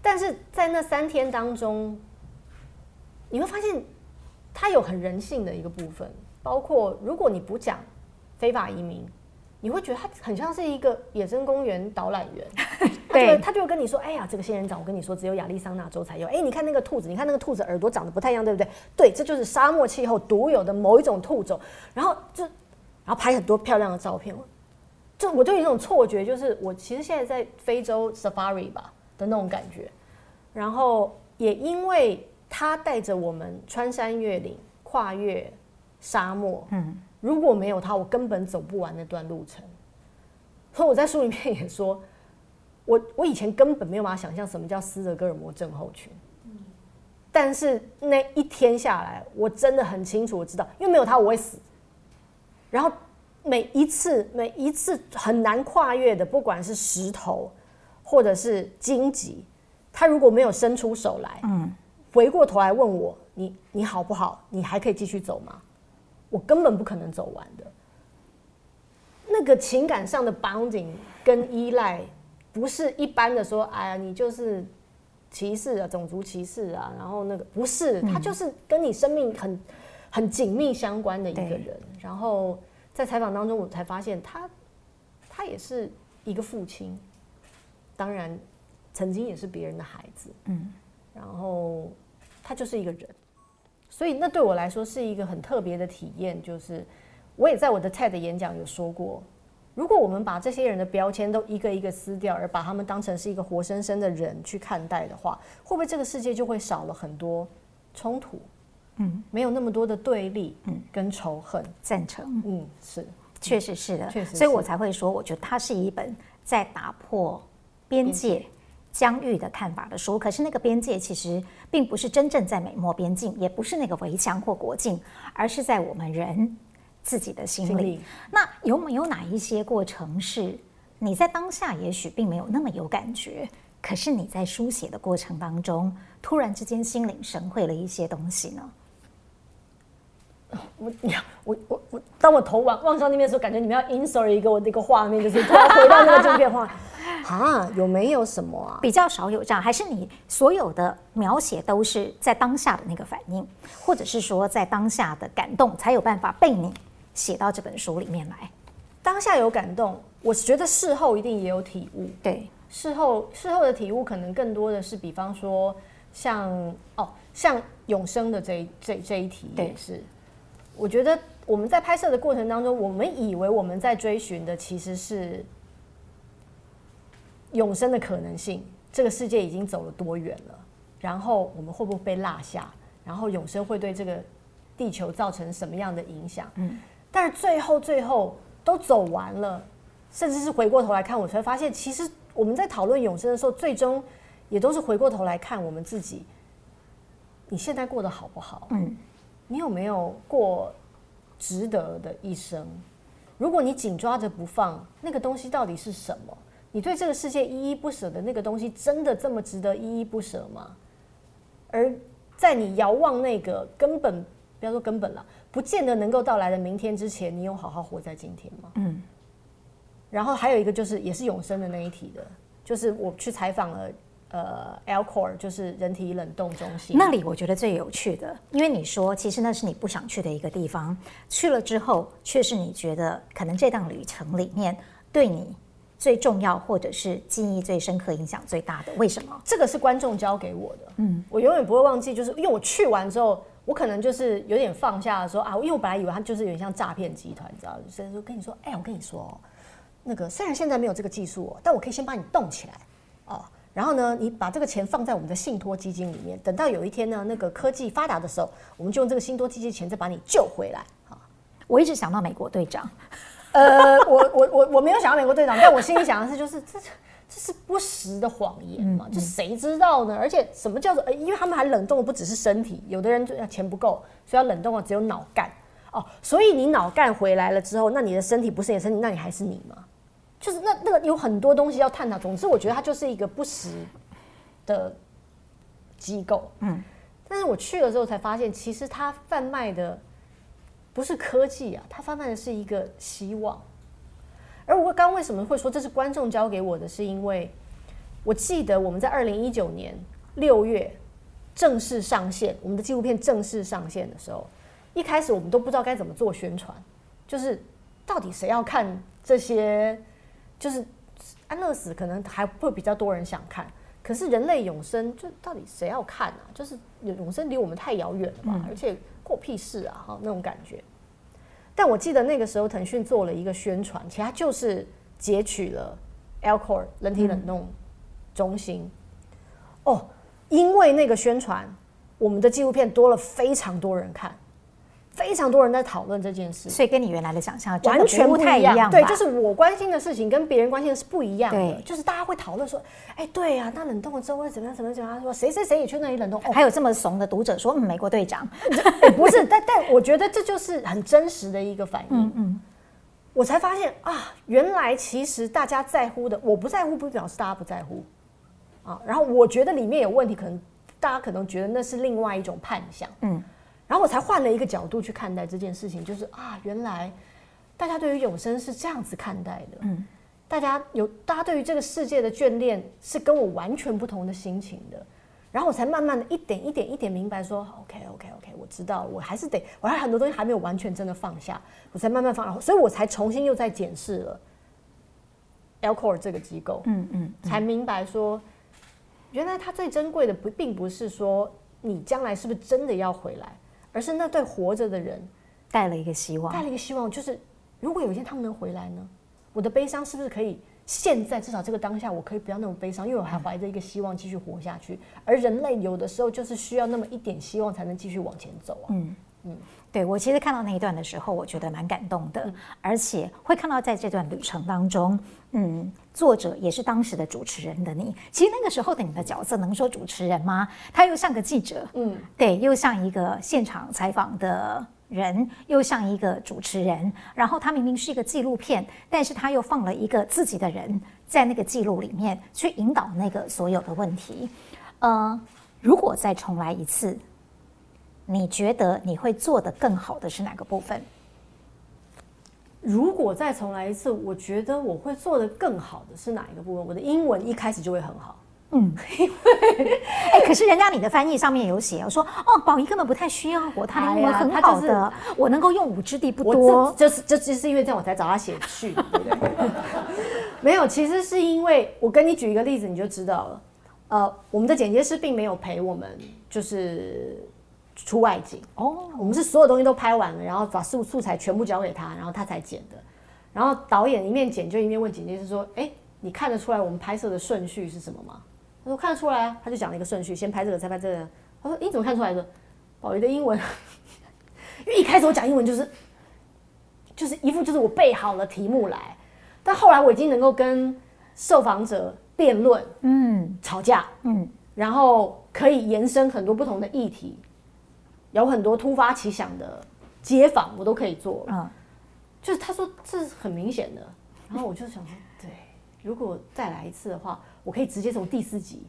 但是在那三天当中，你会发现他有很人性的一个部分，包括如果你不讲非法移民。你会觉得他很像是一个野生公园导览员，对，他就会跟你说：“哎呀，这个仙人掌，我跟你说，只有亚利桑那州才有。哎，你看那个兔子，你看那个兔子耳朵长得不太一样，对不对？对，这就是沙漠气候独有的某一种兔种。然后就，然后拍很多漂亮的照片。就我就有一种错觉，就是我其实现在在非洲 safari 吧的那种感觉。然后也因为他带着我们穿山越岭，跨越沙漠，嗯。”如果没有他，我根本走不完那段路程。所以我在书里面也说，我我以前根本没有办法想象什么叫斯德哥尔摩症候群。但是那一天下来，我真的很清楚，我知道，因为没有他我会死。然后每一次每一次很难跨越的，不管是石头或者是荆棘，他如果没有伸出手来，嗯，回过头来问我，你你好不好？你还可以继续走吗？我根本不可能走完的，那个情感上的 bonding 跟依赖，不是一般的说，哎呀，你就是歧视啊，种族歧视啊，然后那个不是，他就是跟你生命很很紧密相关的一个人。然后在采访当中，我才发现他他也是一个父亲，当然曾经也是别人的孩子，嗯，然后他就是一个人。所以那对我来说是一个很特别的体验，就是我也在我的 TED 演讲有说过，如果我们把这些人的标签都一个一个撕掉，而把他们当成是一个活生生的人去看待的话，会不会这个世界就会少了很多冲突？嗯，没有那么多的对立，嗯，跟仇恨。
赞成，
嗯，是，
确实是的，
确实，
所以我才会说，我觉得它是一本在打破边界。疆域的看法的书，可是那个边界其实并不是真正在美墨边境，也不是那个围墙或国境，而是在我们人自己的心里。心里。那有没有哪一些过程是你在当下也许并没有那么有感觉，可是你在书写的过程当中，突然之间心领神会了一些东西呢？
我我我我，当我头往望向那边的时候，感觉你们要 insert 一个我的一个画面，就是突然回到那个照片画。啊，有没有什么啊？
比较少有这样，还是你所有的描写都是在当下的那个反应，或者是说在当下的感动，才有办法被你写到这本书里面来。
当下有感动，我觉得事后一定也有体悟。
对，
事后事后的体悟可能更多的是，比方说像哦，像永生的这这这一题也是。对我觉得我们在拍摄的过程当中，我们以为我们在追寻的其实是。永生的可能性，这个世界已经走了多远了？然后我们会不会被落下？然后永生会对这个地球造成什么样的影响？嗯，但是最后最后都走完了，甚至是回过头来看，我才发现，其实我们在讨论永生的时候，最终也都是回过头来看我们自己。你现在过得好不好？嗯，你有没有过值得的一生？如果你紧抓着不放，那个东西到底是什么？你对这个世界依依不舍的那个东西，真的这么值得依依不舍吗？而在你遥望那个根本，不要说根本了，不见得能够到来的明天之前，你有好好活在今天吗？嗯。然后还有一个就是，也是永生的那一题的，就是我去采访了呃 Alcor，就是人体冷冻中心。
那里我觉得最有趣的，因为你说其实那是你不想去的一个地方，去了之后却是你觉得可能这趟旅程里面对你。最重要，或者是记忆最深刻、影响最大的，为什么？
这个是观众教给我的。嗯，我永远不会忘记，就是因为我去完之后，我可能就是有点放下的说啊，因为我本来以为他就是有点像诈骗集团，你知道？所以说跟你说，哎，我跟你说，那个虽然现在没有这个技术，但我可以先把你冻起来，哦。然后呢，你把这个钱放在我们的信托基金里面，等到有一天呢，那个科技发达的时候，我们就用这个信托基金钱再把你救回来。
我一直想到美国队长，
呃，我我我我没有想到美国队长，但我心里想的是，就是这这是不实的谎言嘛，嗯嗯、就谁知道呢？而且什么叫做？呃，因为他们还冷冻的不只是身体，有的人就钱不够，所以要冷冻的只有脑干哦。所以你脑干回来了之后，那你的身体不是你的身体，那你还是你吗？就是那那个有很多东西要探讨。总之，我觉得它就是一个不实的机构。嗯，但是我去了之后才发现，其实它贩卖的。不是科技啊，它贩卖的是一个希望。而我刚刚为什么会说这是观众交给我的，是因为我记得我们在二零一九年六月正式上线，我们的纪录片正式上线的时候，一开始我们都不知道该怎么做宣传，就是到底谁要看这些？就是安乐死可能还会比较多人想看，可是人类永生就到底谁要看啊？就是永生离我们太遥远了吧，嗯、而且。过屁事啊！哈，那种感觉。但我记得那个时候，腾讯做了一个宣传，其实它就是截取了 Alcor 人体冷冻中心。嗯、哦，因为那个宣传，我们的纪录片多了非常多人看。非常多人在讨论这件事，
所以跟你原来的想象
完全不太一样。对，就是我关心的事情跟别人关心的是不一样的。对，就是大家会讨论说，哎，对呀，那冷冻了之后会怎么样？怎么怎么样？说谁谁谁也去那里冷冻。
还有这么怂的读者说，嗯，美国队长，
不是，但但我觉得这就是很真实的一个反应。嗯，我才发现啊，原来其实大家在乎的，我不在乎不表示大家不在乎啊。然后我觉得里面有问题，可能大家可能觉得那是另外一种判向。嗯。然后我才换了一个角度去看待这件事情，就是啊，原来大家对于永生是这样子看待的。嗯，大家有大家对于这个世界的眷恋是跟我完全不同的心情的。然后我才慢慢的一点一点一点明白说，OK OK OK，我知道，我还是得，我还有很多东西还没有完全真的放下，我才慢慢放，所以我才重新又在检视了 Alcor 这个机构。嗯嗯，才明白说，原来它最珍贵的不并不是说你将来是不是真的要回来。而是那对活着的人
带了一个希望，
带了一个希望，就是如果有一天他们能回来呢？我的悲伤是不是可以现在至少这个当下，我可以不要那么悲伤，因为我还怀着一个希望继续活下去。而人类有的时候就是需要那么一点希望，才能继续往前走啊。嗯
嗯，对，我其实看到那一段的时候，我觉得蛮感动的，而且会看到在这段旅程当中，嗯，作者也是当时的主持人的你，其实那个时候的你的角色能说主持人吗？他又像个记者，嗯，对，又像一个现场采访的人，又像一个主持人。然后他明明是一个纪录片，但是他又放了一个自己的人在那个记录里面去引导那个所有的问题。呃，如果再重来一次。你觉得你会做得更好的是哪个部分？
如果再重来一次，我觉得我会做得更好的是哪一个部分？我的英文一开始就会很好，嗯，因为
哎，可是人家你的翻译上面有写，我说哦，宝仪根本不太需要我，他的英文很好的，哎就是、我能够用武之地不多，
就是就就是因为这样我才找他写序，对不对？没有，其实是因为我跟你举一个例子，你就知道了。呃，我们的剪接师并没有陪我们，就是。出外景哦，我们是所有东西都拍完了，然后把素素材全部交给他，然后他才剪的。然后导演一面剪就一面问剪辑师说：“哎，你看得出来我们拍摄的顺序是什么吗？”他说：“看得出来啊。”他就讲了一个顺序，先拍这个，再拍这个。他说：“你怎么看出来的？”宝仪的英文，因为一开始我讲英文就是就是一副就是我背好了题目来，但后来我已经能够跟受访者辩论，嗯，吵架，嗯，然后可以延伸很多不同的议题。有很多突发奇想的街访，我都可以做。嗯，就是他说这是很明显的，然后我就想说，对，如果再来一次的话，我可以直接从第四集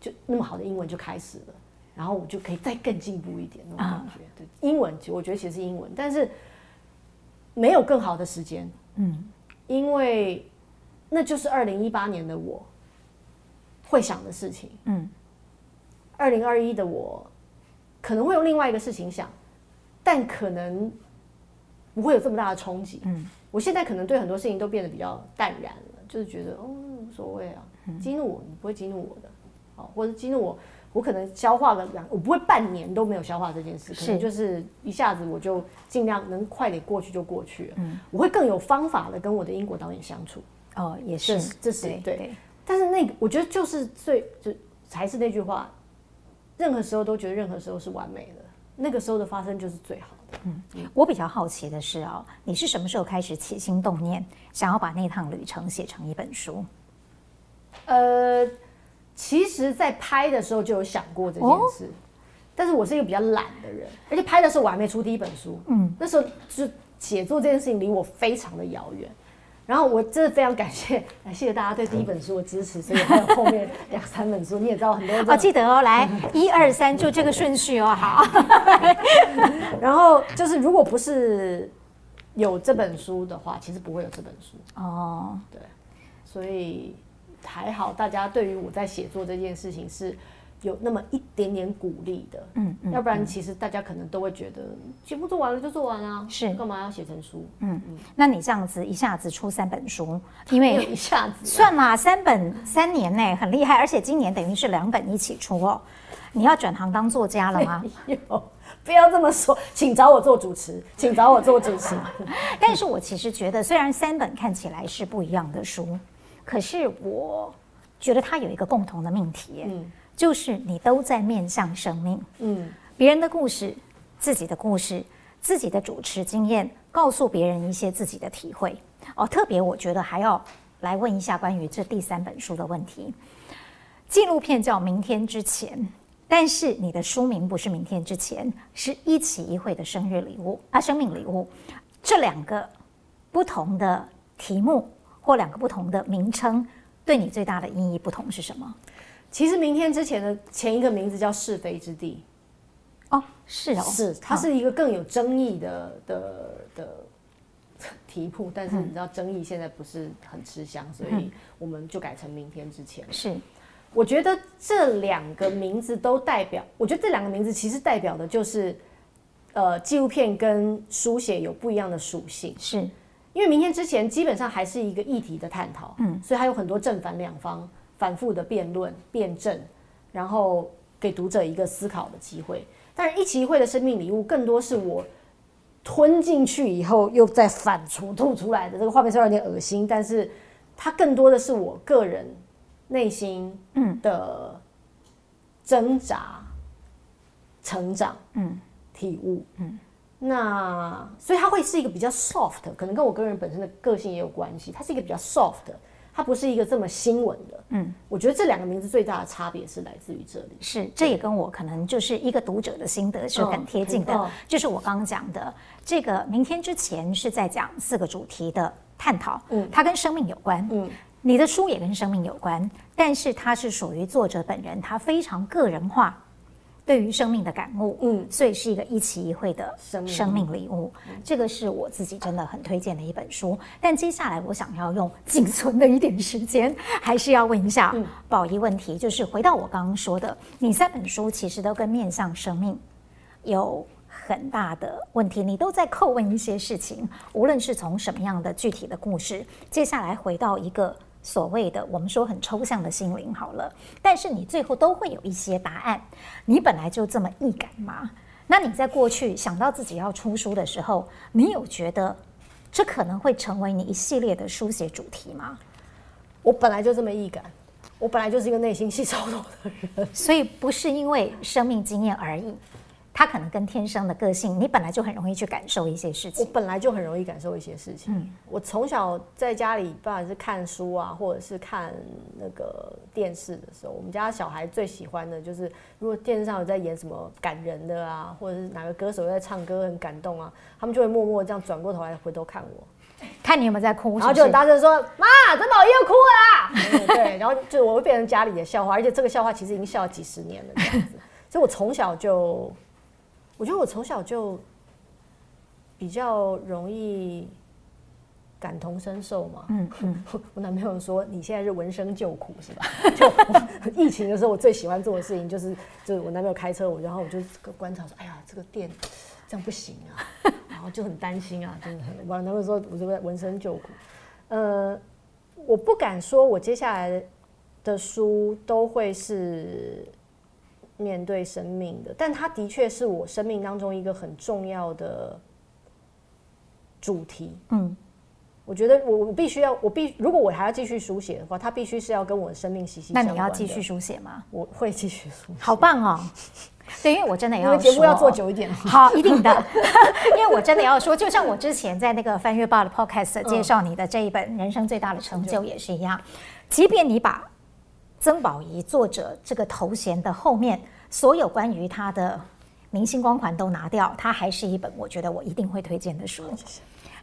就那么好的英文就开始了，然后我就可以再更进步一点那种感觉。对，英文，我觉得其实是英文，但是没有更好的时间。嗯，因为那就是二零一八年的我会想的事情。嗯，二零二一的我。可能会用另外一个事情想，但可能不会有这么大的冲击。嗯，我现在可能对很多事情都变得比较淡然了，就是觉得哦无所谓啊，激怒我你不会激怒我的，好，或者激怒我，我可能消化了两，我不会半年都没有消化这件事，可能就是一下子我就尽量能快点过去就过去了。嗯，我会更有方法的跟我的英国导演相处。
哦，也是，
这是对。但是那那个我觉得就是最就还是那句话，任何时候都觉得任何时候是完美的，那个时候的发生就是最好的。
嗯，我比较好奇的是哦，你是什么时候开始起心动念，想要把那趟旅程写成一本书？
呃，其实，在拍的时候就有想过这件事，哦、但是我是一个比较懒的人，而且拍的时候我还没出第一本书，嗯，那时候就写作这件事情离我非常的遥远。然后我真的非常感谢，谢谢大家对第一本书的支持，所以还有后面两三本书，你也知道很多人。
哦，记得哦，来一二三，就这个顺序哦，好。
然后就是，如果不是有这本书的话，其实不会有这本书哦。对，所以还好，大家对于我在写作这件事情是。有那么一点点鼓励的，嗯，嗯，要不然其实大家可能都会觉得节目做完了就做完啊，是干嘛要写成书？
嗯嗯，那你这样子一下子出三本书，因为
一下子
算啦，三本三年内很厉害，而且今年等于是两本一起出哦。你要转行当作家了吗？
不要这么说，请找我做主持，请找我做主持。
但是我其实觉得，虽然三本看起来是不一样的书，可是我觉得它有一个共同的命题，嗯。就是你都在面向生命，嗯，别人的故事，自己的故事，自己的主持经验，告诉别人一些自己的体会。哦，特别我觉得还要来问一下关于这第三本书的问题。纪录片叫《明天之前》，但是你的书名不是《明天之前》，是一起一会的生日礼物啊，生命礼物。这两个不同的题目或两个不同的名称，对你最大的意义不同是什么？
其实明天之前的前一个名字叫是非之地，
哦，是哦，
是它是一个更有争议的的的题目，但是你知道争议现在不是很吃香，所以我们就改成明天之前。
是，
我觉得这两个名字都代表，我觉得这两个名字其实代表的就是，呃，纪录片跟书写有不一样的属性。
是
因为明天之前基本上还是一个议题的探讨，嗯，所以还有很多正反两方。反复的辩论、辩证，然后给读者一个思考的机会。但是一期一会的生命礼物，更多是我吞进去以后又再反刍吐出来的。这个画面虽然有点恶心，但是它更多的是我个人内心的挣扎、成长、嗯、体悟。嗯，那所以它会是一个比较 soft，可能跟我个人本身的个性也有关系。它是一个比较 soft。它不是一个这么新闻的，嗯，我觉得这两个名字最大的差别是来自于这里，
是这也跟我可能就是一个读者的心得是很贴近的，就是我刚刚讲的这个明天之前是在讲四个主题的探讨，嗯，它跟生命有关，嗯，你的书也跟生命有关，但是它是属于作者本人，他非常个人化。对于生命的感悟，嗯，所以是一个一期一会的生命礼物。这个是我自己真的很推荐的一本书。但接下来我想要用仅存的一点时间，还是要问一下宝仪问题，就是回到我刚刚说的，你三本书其实都跟面向生命有很大的问题，你都在叩问一些事情，无论是从什么样的具体的故事，接下来回到一个。所谓的我们说很抽象的心灵好了，但是你最后都会有一些答案。你本来就这么易感吗？那你在过去想到自己要出书的时候，你有觉得这可能会成为你一系列的书写主题吗？
我本来就这么易感，我本来就是一个内心戏超多的人，
所以不是因为生命经验而已。他可能跟天生的个性，你本来就很容易去感受一些事情。
我本来就很容易感受一些事情。嗯，我从小在家里，不管是看书啊，或者是看那个电视的时候，我们家小孩最喜欢的就是，如果电视上有在演什么感人的啊，或者是哪个歌手在唱歌很感动啊，他们就会默默这样转过头来回头看我，
看你有没有在哭
然后就很大声说：“妈，曾宝仪又哭了啦。嗯”对，然后就我会变成家里的笑话，而且这个笑话其实已经笑了几十年了这样子。所以我从小就。我觉得我从小就比较容易感同身受嘛。嗯嗯，我男朋友说，你现在是闻声救苦是吧？就 疫情的时候，我最喜欢做的事情就是，就是我男朋友开车我，然后我就观察说，哎呀，这个店这样不行啊，然后就很担心啊，真的很。我男朋友说，我就在闻声救苦。呃，我不敢说我接下来的书都会是。面对生命的，但它的确是我生命当中一个很重要的主题。嗯，我觉得我我必须要，我必如果我还要继续书写的话，它必须是要跟我的生命息息相关。
那你要继续书写吗？
我会继续书写。
好棒哦！对，因为我真的要说，
节目要做久一点。
好，一定的。因为我真的要说，就像我之前在那个翻阅 bar 的 podcast 介绍你的这一本《人生最大的成就》也是一样，即便你把曾宝仪作者这个头衔的后面所有关于他的明星光环都拿掉，它还是一本我觉得我一定会推荐的书，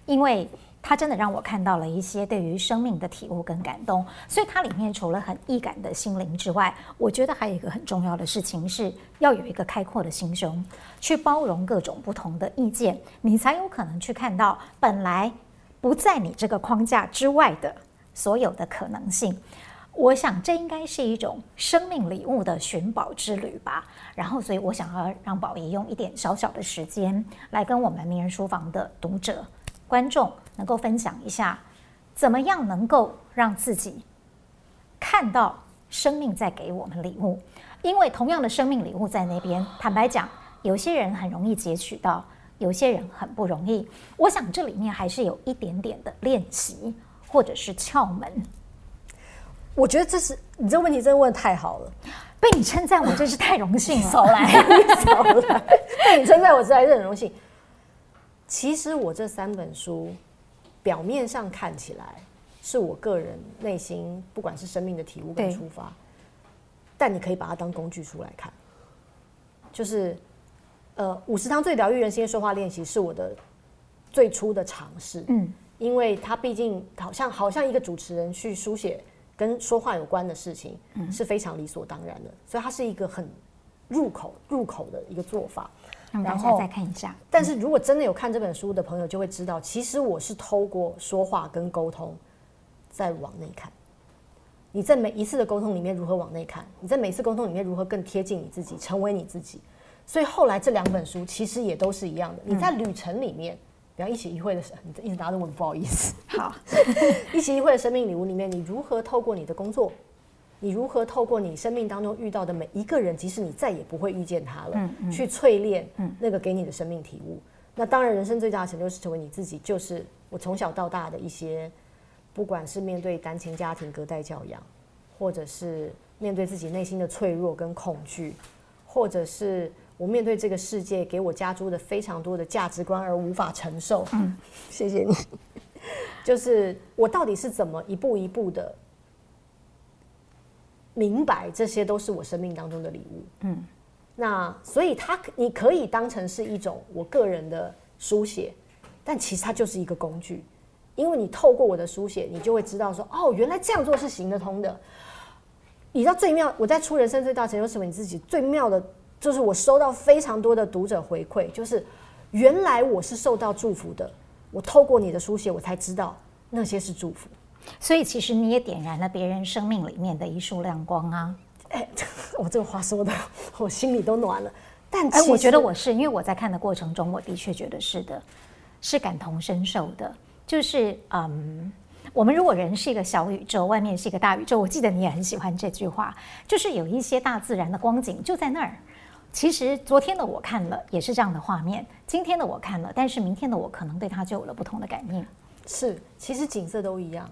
因为。它真的让我看到了一些对于生命的体悟跟感动，所以它里面除了很易感的心灵之外，我觉得还有一个很重要的事情是要有一个开阔的心胸，去包容各种不同的意见，你才有可能去看到本来不在你这个框架之外的所有的可能性。我想这应该是一种生命礼物的寻宝之旅吧。然后，所以我想要让宝仪用一点小小的时间来跟我们名人书房的读者。观众能够分享一下，怎么样能够让自己看到生命在给我们礼物？因为同样的生命礼物在那边，坦白讲，有些人很容易截取到，有些人很不容易。我想这里面还是有一点点的练习，或者是窍门。
我觉得这是你这个问题真的问得太好了，
被你称赞我真是太荣幸了。
少来，少来，被你称赞我实在是很荣幸。其实我这三本书，表面上看起来是我个人内心，不管是生命的体悟跟出发，但你可以把它当工具书来看。就是，呃，五十堂最疗愈人心的说话练习是我的最初的尝试。嗯，因为它毕竟好像好像一个主持人去书写跟说话有关的事情，是非常理所当然的，所以它是一个很入口入口的一个做法。
然后再看一下，
但是如果真的有看这本书的朋友，就会知道，其实我是透过说话跟沟通，在往内看。你在每一次的沟通里面如何往内看？你在每一次沟通里面如何更贴近你自己，成为你自己？所以后来这两本书其实也都是一样的。你在旅程里面，比方一起一会的你一直拿着我，不好意思。
好，
一起一会的生命礼物里面，你如何透过你的工作？你如何透过你生命当中遇到的每一个人，即使你再也不会遇见他了，嗯嗯、去淬炼那个给你的生命体悟？嗯、那当然，人生最大的成就是成为你自己。就是我从小到大的一些，不管是面对单亲家庭隔代教养，或者是面对自己内心的脆弱跟恐惧，或者是我面对这个世界给我加诸的非常多的价值观而无法承受。嗯，谢谢你。就是我到底是怎么一步一步的？明白，这些都是我生命当中的礼物。嗯，那所以它你可以当成是一种我个人的书写，但其实它就是一个工具，因为你透过我的书写，你就会知道说，哦，原来这样做是行得通的。你知道最妙，我在出人生最大成就，成为你自己最妙的，就是我收到非常多的读者回馈，就是原来我是受到祝福的。我透过你的书写，我才知道那些是祝福。
所以其实你也点燃了别人生命里面的一束亮光啊！
哎，我这个话说的，我心里都暖了。但
哎，我觉得我是因为我在看的过程中，我的确觉得是的，是感同身受的。就是嗯，我们如果人是一个小宇宙，外面是一个大宇宙，我记得你也很喜欢这句话，就是有一些大自然的光景就在那儿。其实昨天的我看了也是这样的画面，今天的我看了，但是明天的我可能对它就有了不同的感应。
是，其实景色都一样。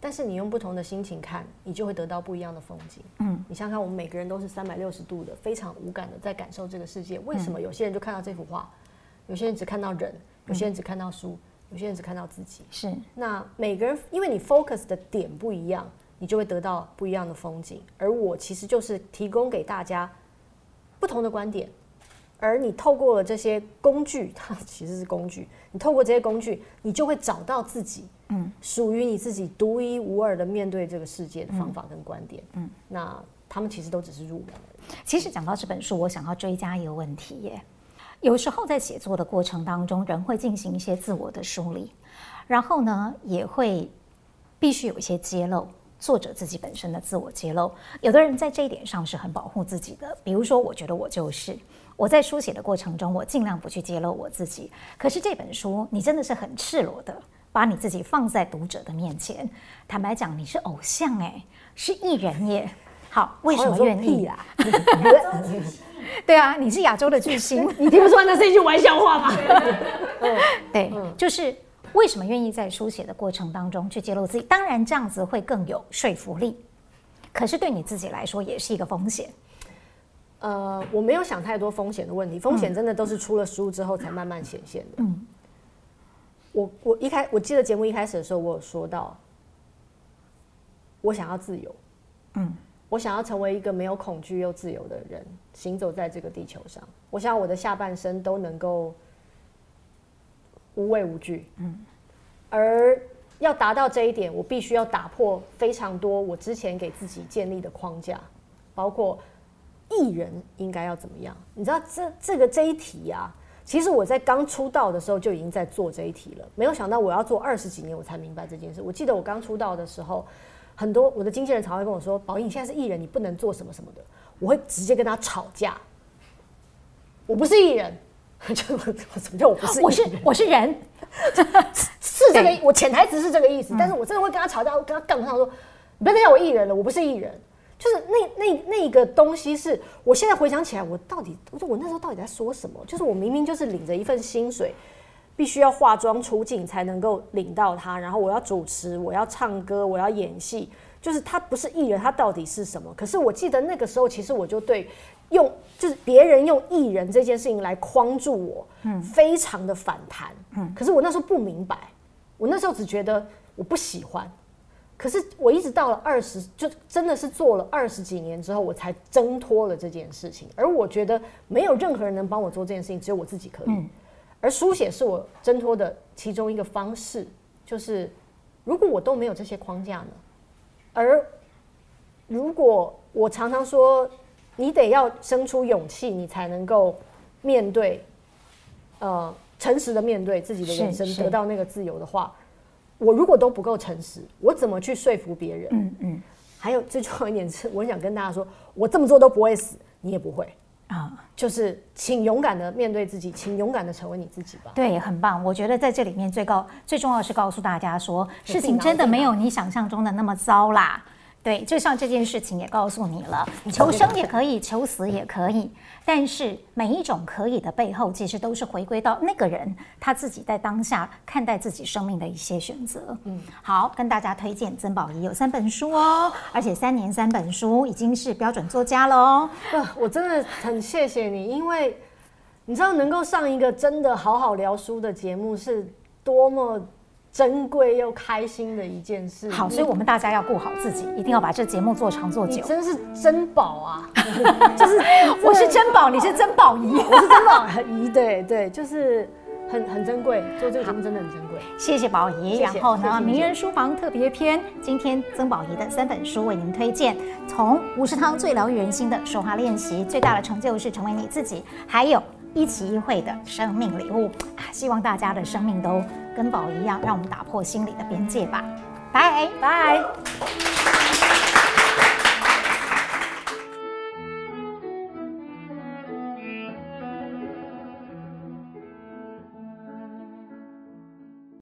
但是你用不同的心情看，你就会得到不一样的风景。嗯，你想想看，我们每个人都是三百六十度的，非常无感的在感受这个世界。为什么有些人就看到这幅画，有些人只看到人，有些人只看到书，有些人只看到自己？是。那每个人，因为你 focus 的点不一样，你就会得到不一样的风景。而我其实就是提供给大家不同的观点。而你透过了这些工具，它其实是工具。你透过这些工具，你就会找到自己，嗯，属于你自己独一无二的面对这个世界的方法跟观点。嗯，那他们其实都只是入门。
其实讲到这本书，我想要追加一个问题耶。有时候在写作的过程当中，人会进行一些自我的梳理，然后呢，也会必须有一些揭露，作者自己本身的自我揭露。有的人在这一点上是很保护自己的，比如说，我觉得我就是。我在书写的过程中，我尽量不去揭露我自己。可是这本书，你真的是很赤裸的把你自己放在读者的面前。坦白讲，你是偶像哎，是艺人耶。好，为什么愿意啊？对啊，你是亚洲的巨星，
你听不出来那是一句玩笑话吗？
对，就是为什么愿意在书写的过程当中去揭露自己？当然这样子会更有说服力，可是对你自己来说也是一个风险。
呃，我没有想太多风险的问题，风险真的都是出了书之后才慢慢显现的。嗯，我我一开我记得节目一开始的时候，我有说到，我想要自由，嗯，我想要成为一个没有恐惧又自由的人，行走在这个地球上。我想我的下半生都能够无畏无惧，嗯，而要达到这一点，我必须要打破非常多我之前给自己建立的框架，包括。艺人应该要怎么样？你知道这这个这一题啊，其实我在刚出道的时候就已经在做这一题了。没有想到我要做二十几年，我才明白这件事。我记得我刚出道的时候，很多我的经纪人常会跟我说：“宝仪，你现在是艺人，你不能做什么什么的。”我会直接跟他吵架。我不是艺人，就我怎么叫我不是？
我是我 是人，
是这个我潜台词是这个意思。但是我真的会跟他吵架，我跟他杠上说：“你不要再叫我艺人了，我不是艺人。”就是那那那个东西是，我现在回想起来，我到底我说我那时候到底在说什么？就是我明明就是领着一份薪水，必须要化妆出镜才能够领到它，然后我要主持，我要唱歌，我要演戏，就是他不是艺人，他到底是什么？可是我记得那个时候，其实我就对用就是别人用艺人这件事情来框住我，嗯，非常的反弹，嗯，可是我那时候不明白，我那时候只觉得我不喜欢。可是我一直到了二十，就真的是做了二十几年之后，我才挣脱了这件事情。而我觉得没有任何人能帮我做这件事情，只有我自己可以。嗯。而书写是我挣脱的其中一个方式，就是如果我都没有这些框架呢？而如果我常常说，你得要生出勇气，你才能够面对，呃，诚实的面对自己的人生，得到那个自由的话。我如果都不够诚实，我怎么去说服别人？嗯嗯。还有最重要一点是，我想跟大家说，我这么做都不会死，你也不会啊。就是，请勇敢的面对自己，请勇敢的成为你自己吧。
对，很棒。我觉得在这里面最高最重要的是告诉大家说，事情真的没有你想象中的那么糟啦。对，就像这件事情也告诉你了，求生也可以，求死也可以。但是每一种可以的背后，其实都是回归到那个人他自己在当下看待自己生命的一些选择。嗯，好，跟大家推荐曾宝仪有三本书哦，而且三年三本书已经是标准作家了哦。
我真的很谢谢你，因为你知道能够上一个真的好好聊书的节目是多么。珍贵又开心的一件事。
好，所以我们大家要顾好自己，一定要把这节目做长做久。
你真是珍宝啊！
就是 我是珍宝，你是珍宝仪，
我是珍宝仪。对对，就是很很珍贵，做这个节目真的很珍贵。
谢谢宝仪。然后呢，名人书房特别篇，今天曾宝仪的三本书为您推荐，从吴石涛最疗愈人心的说话练习，最大的成就是成为你自己，还有。一期一会的生命礼物，希望大家的生命都跟宝一样，让我们打破心理的边界吧。拜拜。